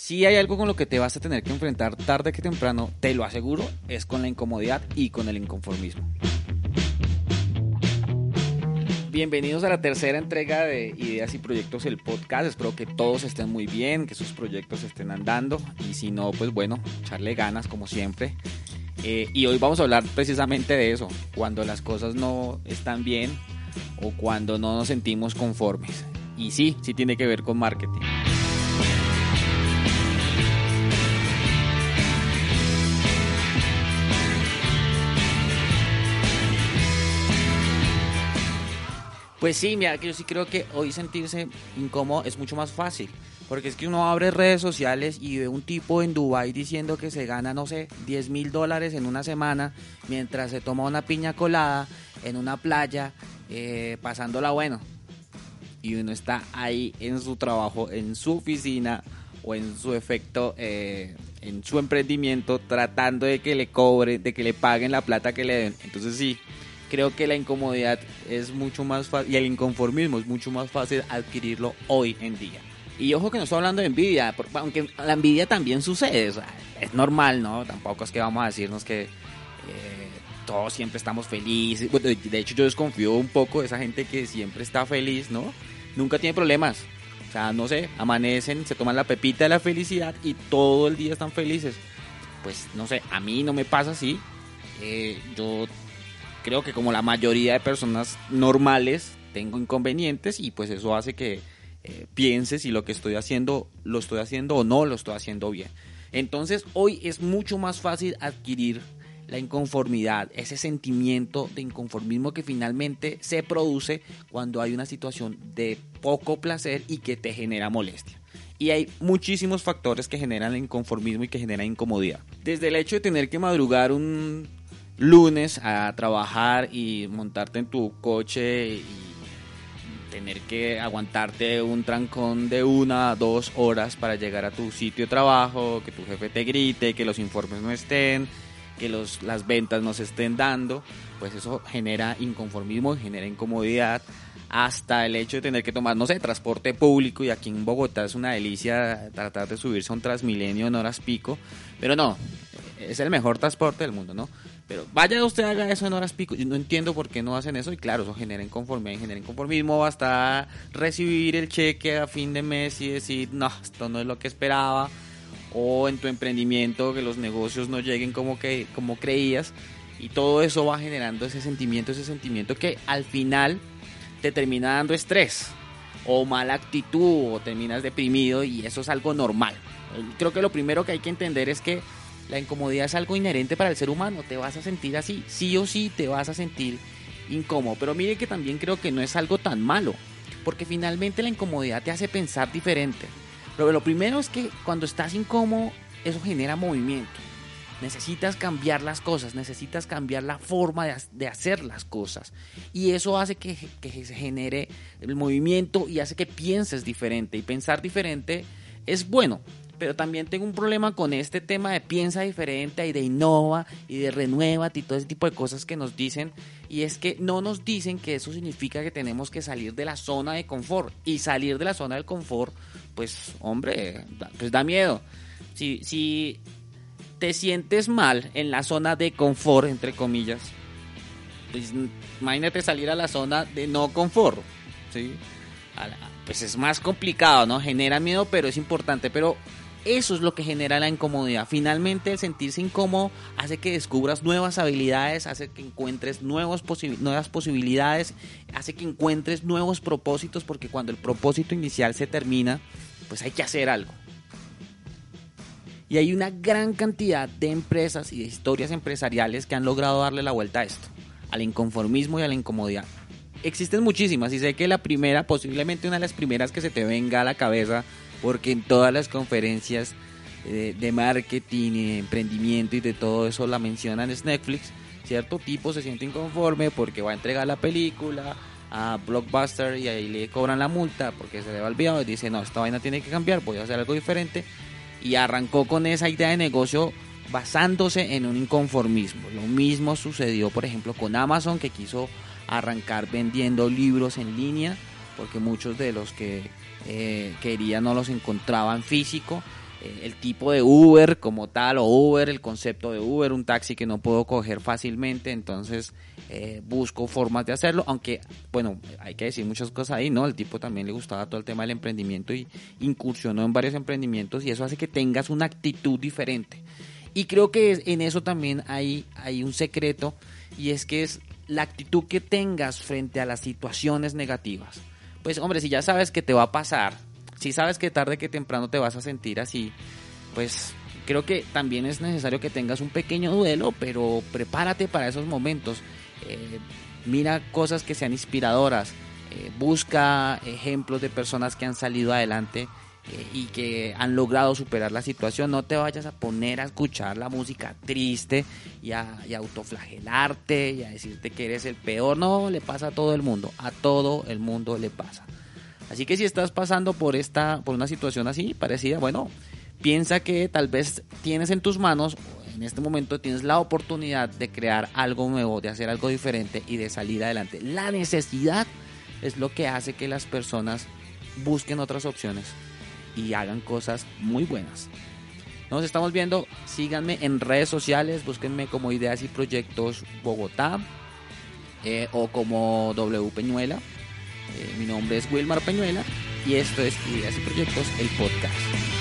Si hay algo con lo que te vas a tener que enfrentar tarde que temprano, te lo aseguro, es con la incomodidad y con el inconformismo. Bienvenidos a la tercera entrega de Ideas y Proyectos, el podcast. Espero que todos estén muy bien, que sus proyectos estén andando. Y si no, pues bueno, echarle ganas como siempre. Eh, y hoy vamos a hablar precisamente de eso, cuando las cosas no están bien o cuando no nos sentimos conformes. Y sí, sí tiene que ver con marketing. Pues sí, mira, que yo sí creo que hoy sentirse incómodo es mucho más fácil. Porque es que uno abre redes sociales y ve un tipo en Dubai diciendo que se gana, no sé, 10 mil dólares en una semana mientras se toma una piña colada en una playa, eh, pasándola bueno. Y uno está ahí en su trabajo, en su oficina o en su efecto, eh, en su emprendimiento, tratando de que le cobren, de que le paguen la plata que le den. Entonces sí, creo que la incomodidad es mucho más fácil y el inconformismo es mucho más fácil adquirirlo hoy en día. Y ojo que no estoy hablando de envidia, aunque la envidia también sucede, es normal, ¿no? Tampoco es que vamos a decirnos que eh, todos siempre estamos felices. de hecho, yo desconfío un poco de esa gente que siempre está feliz, ¿no? Nunca tiene problemas. O sea, no sé, amanecen, se toman la pepita de la felicidad y todo el día están felices. Pues no sé, a mí no me pasa así. Eh, yo creo que como la mayoría de personas normales tengo inconvenientes y pues eso hace que eh, piense si lo que estoy haciendo lo estoy haciendo o no lo estoy haciendo bien. Entonces hoy es mucho más fácil adquirir la inconformidad, ese sentimiento de inconformismo que finalmente se produce cuando hay una situación de poco placer y que te genera molestia. Y hay muchísimos factores que generan el inconformismo y que generan incomodidad. Desde el hecho de tener que madrugar un lunes a trabajar y montarte en tu coche y tener que aguantarte un trancón de una a dos horas para llegar a tu sitio de trabajo, que tu jefe te grite, que los informes no estén, que los, las ventas no se estén dando, pues eso genera inconformismo, genera incomodidad, hasta el hecho de tener que tomar, no sé, transporte público, y aquí en Bogotá es una delicia tratar de subirse a un Transmilenio en horas pico, pero no, es el mejor transporte del mundo, ¿no? Pero vaya usted haga eso en horas pico. Yo no entiendo por qué no hacen eso. Y claro, eso genera inconformidad, genera inconformismo. Basta recibir el cheque a fin de mes y decir, no, esto no es lo que esperaba. O en tu emprendimiento que los negocios no lleguen como, que, como creías. Y todo eso va generando ese sentimiento, ese sentimiento que al final te termina dando estrés. O mala actitud, o terminas deprimido. Y eso es algo normal. Creo que lo primero que hay que entender es que la incomodidad es algo inherente para el ser humano, te vas a sentir así, sí o sí te vas a sentir incómodo, pero mire que también creo que no es algo tan malo, porque finalmente la incomodidad te hace pensar diferente. Pero lo primero es que cuando estás incómodo, eso genera movimiento. Necesitas cambiar las cosas, necesitas cambiar la forma de, hacer las cosas. Y eso hace que, que se genere el movimiento y hace que pienses diferente. Y pensar diferente es bueno, pero también tengo un problema con este tema de piensa diferente y de innova y de renueva y todo ese tipo de cosas que nos dicen. Y es que no nos dicen que eso significa que tenemos que salir de la zona de confort. Y salir de la zona del confort, pues hombre, pues da miedo. Si, si te sientes mal en la zona de confort, entre comillas, pues imagínate salir a la zona de no confort. ¿sí? Pues es más complicado, ¿no? Genera miedo, pero es importante. Pero eso es lo que genera la incomodidad. Finalmente, el sentirse incómodo hace que descubras nuevas habilidades, hace que encuentres nuevos nuevas posibilidades, hace que encuentres nuevos propósitos, porque cuando el propósito inicial se termina, pues hay que hacer algo. Y hay una gran cantidad de empresas y de historias empresariales que han logrado darle la vuelta a esto, al inconformismo y a la incomodidad. Existen muchísimas y sé que la primera, posiblemente una de las primeras que se te venga a la cabeza, porque en todas las conferencias eh, de, marketing y de emprendimiento y de todo eso la mencionan es Netflix. Cierto tipo se siente inconforme porque va a entregar la película a Blockbuster y ahí le cobran la multa porque se le va olvidado y dice, no, esta vaina tiene que cambiar, voy a hacer algo diferente. Y arrancó con esa idea de negocio basándose en un inconformismo. Lo mismo sucedió, por ejemplo, con Amazon que quiso arrancar vendiendo libros en línea porque muchos de los que eh, querían no los encontraban físico eh, el tipo de Uber como tal, o Uber, el concepto de Uber, un taxi que no puedo coger fácilmente, entonces eh, busco formas de hacerlo, aunque, bueno, hay que decir muchas cosas ahí, ¿no? El tipo también le gustaba todo el tema del emprendimiento y incursionó en varios emprendimientos y eso hace que tengas una actitud diferente. Y creo que en eso también hay, hay un secreto y es que es la actitud que tengas frente a las situaciones negativas. Pues hombre, si ya sabes que te va a pasar, si sabes que tarde que temprano te vas a sentir así, pues creo que también es necesario que tengas un pequeño duelo, pero prepárate para esos momentos. Eh, mira cosas que sean inspiradoras, eh, busca ejemplos de personas que han salido adelante y que han logrado superar la situación. No te vayas a poner a escuchar la música triste y a, autoflagelarte y a decirte que eres el peor. No, le pasa a todo el mundo. A todo el mundo le pasa. Así que si estás pasando por esta, por una situación así, parecida, bueno, piensa que tal vez tienes en tus manos, en este momento tienes la oportunidad de crear algo nuevo, de hacer algo diferente y de salir adelante. La necesidad es lo que hace que las personas busquen otras opciones y hagan cosas muy buenas. Nos estamos viendo, síganme en redes sociales, búsquenme como Ideas y Proyectos Bogotá eh, o como W Peñuela. Eh, mi nombre es Wilmar Peñuela y esto es Ideas y Proyectos, el podcast.